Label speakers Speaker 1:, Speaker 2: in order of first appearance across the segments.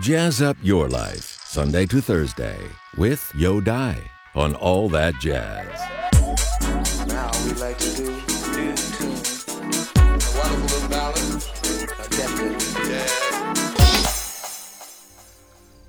Speaker 1: Jazz up your life, Sunday to Thursday, with Yo Dai on All That Jazz.
Speaker 2: Now we like to do in tune. A wonderful little ballad, a definite jazz.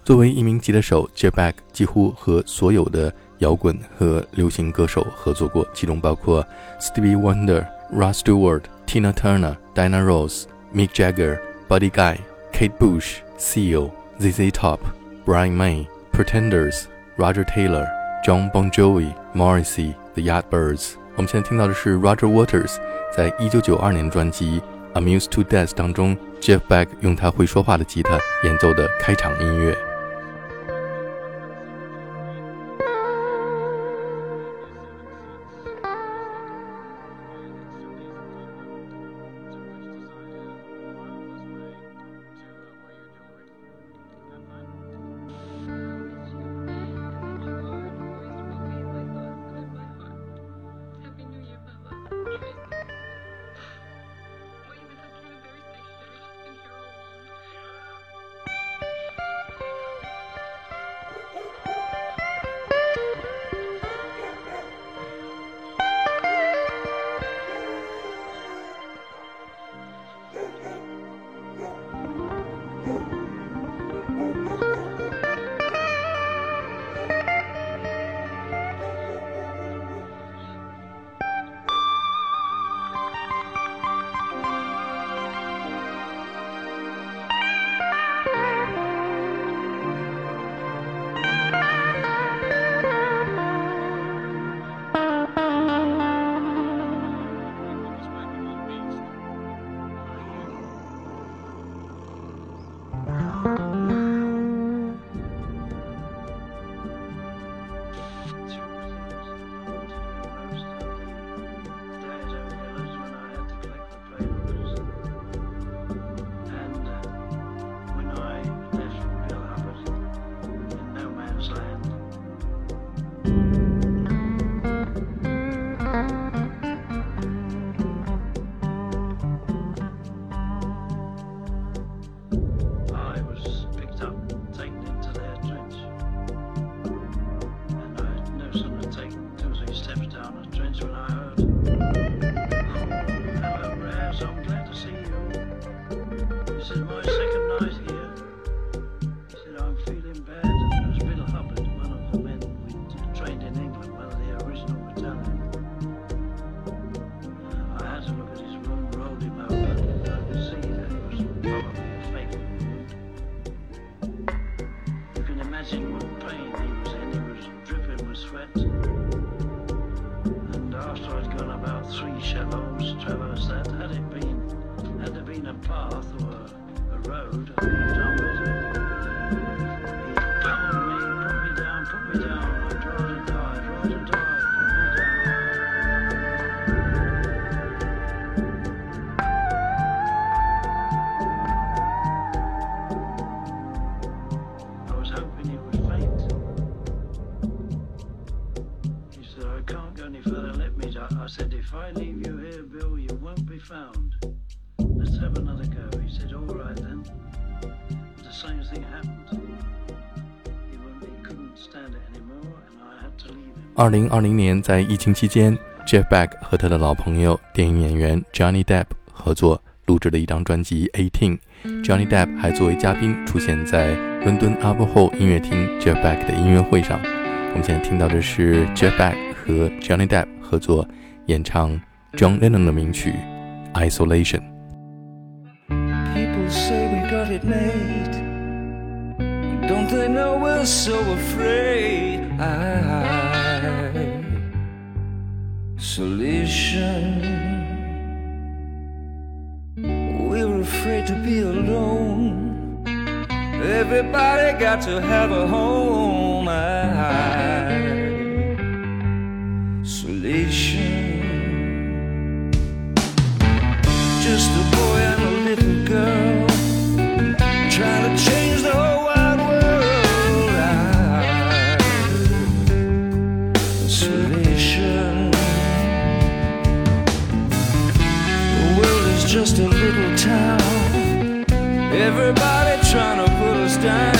Speaker 3: 作为一名吉他手，Jeff Beck 几乎和所有的摇滚和流行歌手合作过，其中包括 Stevie Wonder、Rod Stewart、Tina Turner、Diana Ross、Mick Jagger、Buddy Guy、Kate Bush、Seal、 ZZ Top、Brian May、Pretenders、Roger Taylor、John Bon Jovi、Morrissey、The Yardbirds。我们现在听到的是 Roger Waters 在一九九二年的专辑《Amused to Death》当中，Jeff Beck 用他会说话的吉他演奏的开场音乐。二零二零年，在疫情期间，Jeff Beck 和他的老朋友电影演员 Johnny Depp 合作录制了一张专辑《Eighteen》。Johnny Depp 还作为嘉宾出现在伦敦 Albert Hall 音乐厅 Jeff Beck 的音乐会上。我们现在听到的是 Jeff Beck 和 Johnny Depp 合作演唱 John Lennon 的名曲《
Speaker 4: Isolation》。People say we got it made. Don't they know we're so afraid? Isolation. We're afraid to be alone. Everybody got to have a home. Isolation. everybody trying to put us down.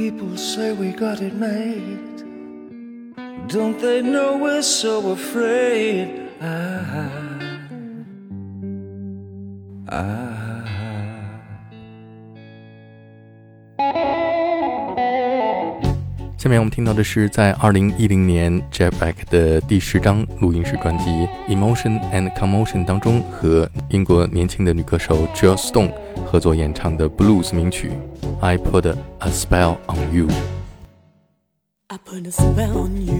Speaker 4: People say we got it made. Don't they know we're so afraid? Ah, ah.
Speaker 3: 下面我们听到的是在2010年 Jeff Beck 的第十张录音室专辑《Emotion and Commotion》当中和英国年轻的女歌手 Jill Stone 合作演唱的 blues 名曲《I Put a Spell on
Speaker 5: You》。I put a spell on you.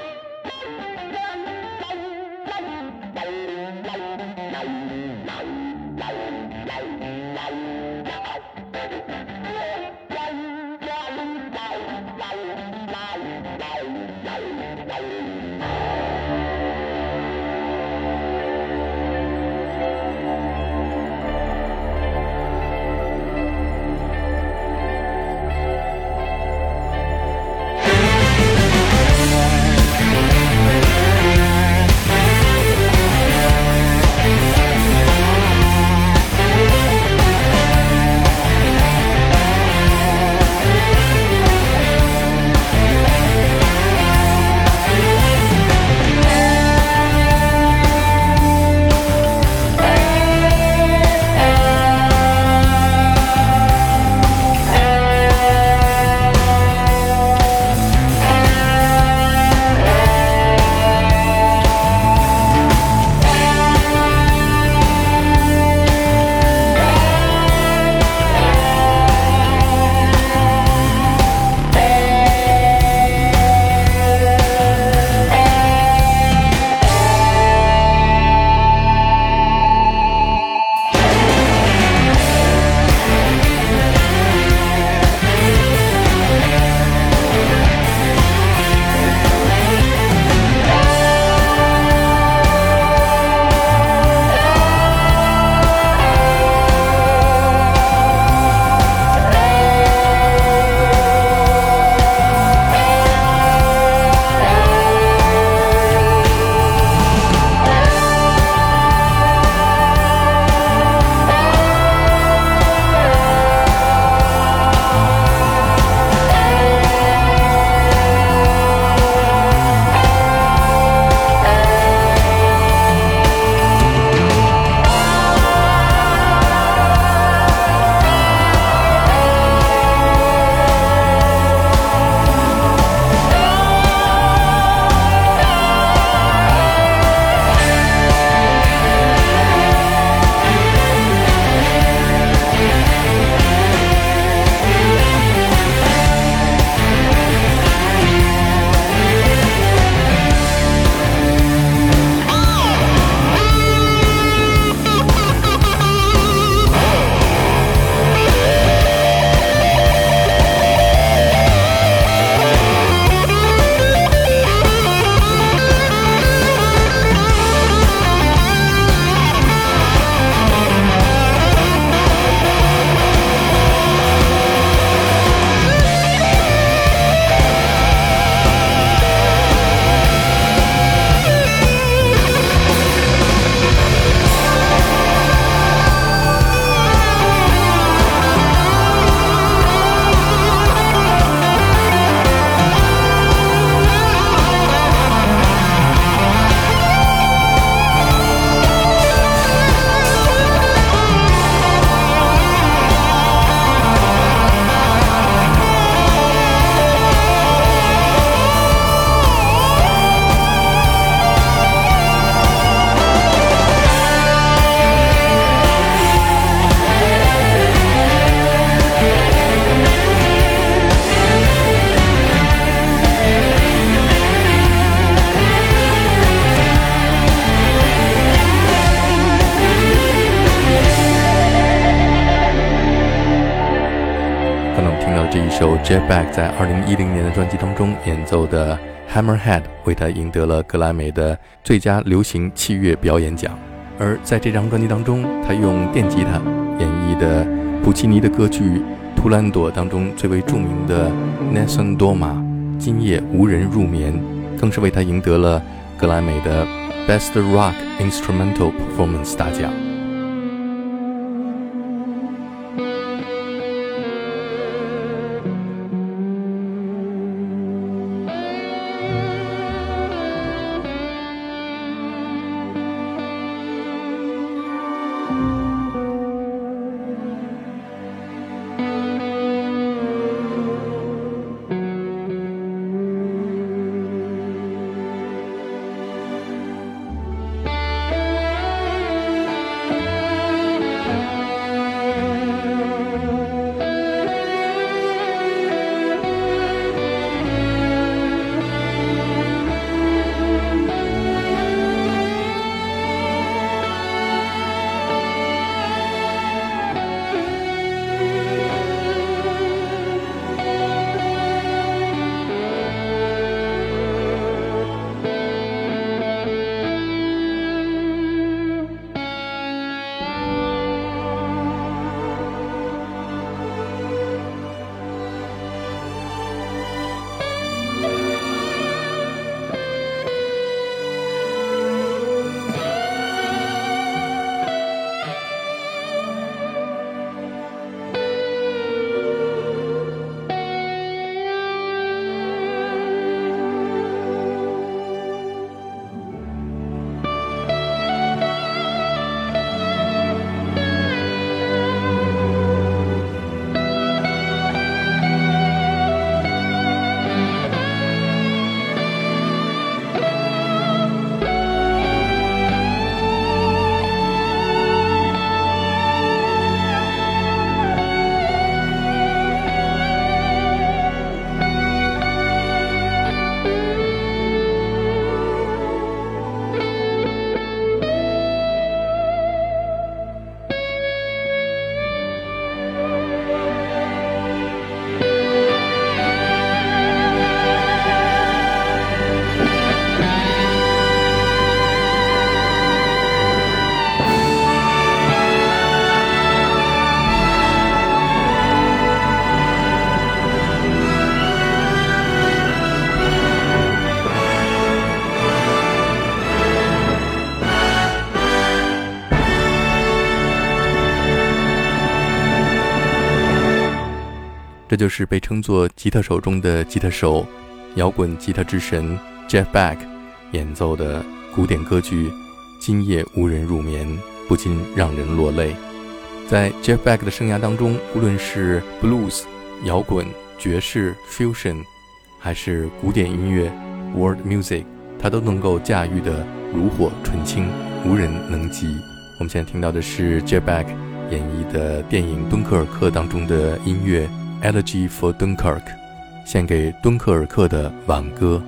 Speaker 3: Jeff Beck 在2010年的专辑当中演奏的《Hammerhead》，为他赢得了格莱美的最佳流行器乐表演奖。而在这张专辑当中，他用电吉他演绎的普契尼的歌剧《图兰朵》当中最为著名的《Nessun Dorma》（今夜无人入眠），更是为他赢得了格莱美的 Best Rock Instrumental Performance 大奖。这就是被称作吉他手中的吉他手、摇滚吉他之神 Jeff Beck 演奏的古典歌剧《今夜无人入眠》，不禁让人落泪。在 Jeff Beck 的生涯当中，无论是 blues、摇滚、爵士、fusion，还是古典音乐 world music，他都能够驾驭的炉火纯青，无人能及。我们现在听到的是 Jeff Beck 演绎的电影《敦刻尔克》当中的音乐。Elegy for Dunkirk，献给敦刻尔克的挽歌。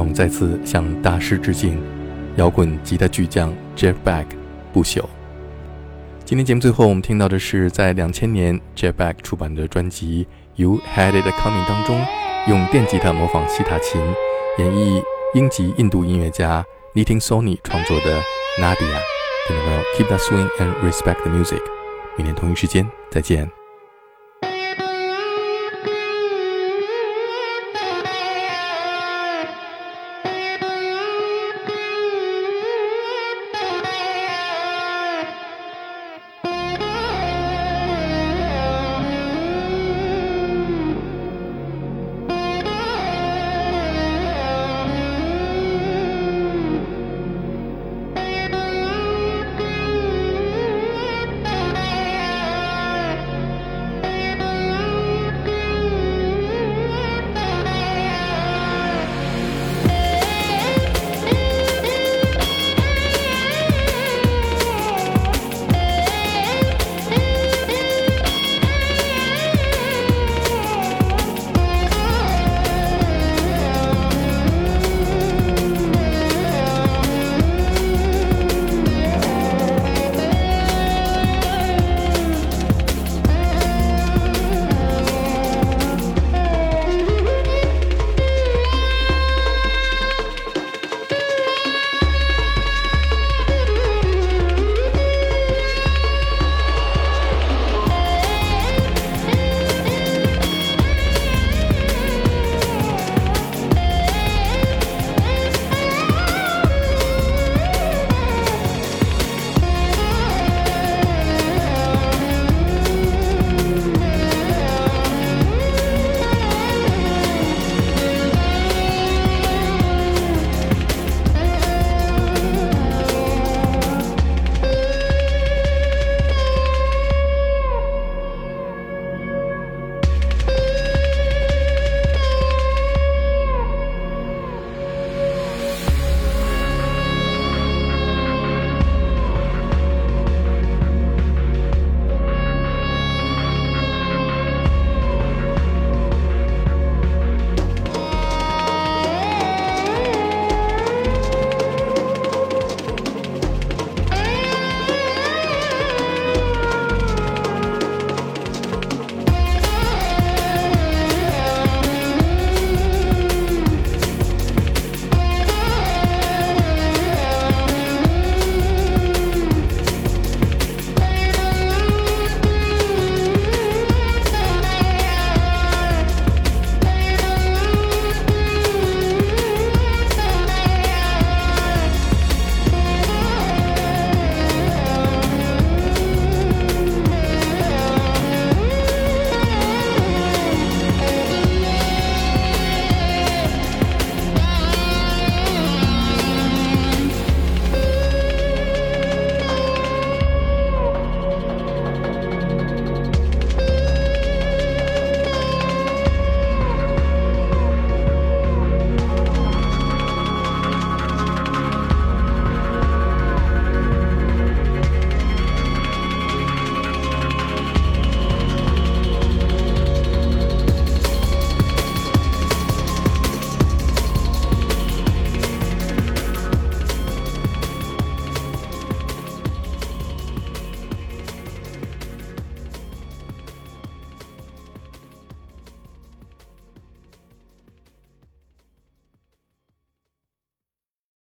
Speaker 3: 让我们再次向大师致敬，摇滚吉他巨匠 Jeff Beck 不朽。今天节目最后，我们听到的是在两千年 Jeff Beck 出版的专辑《You Had It Coming》当中，用电吉他模仿西塔琴，演绎英籍印度音乐家 Nitin Sony 创作的《Nadia》。听众朋友，Keep that swing and respect the music。明天同一时间再见。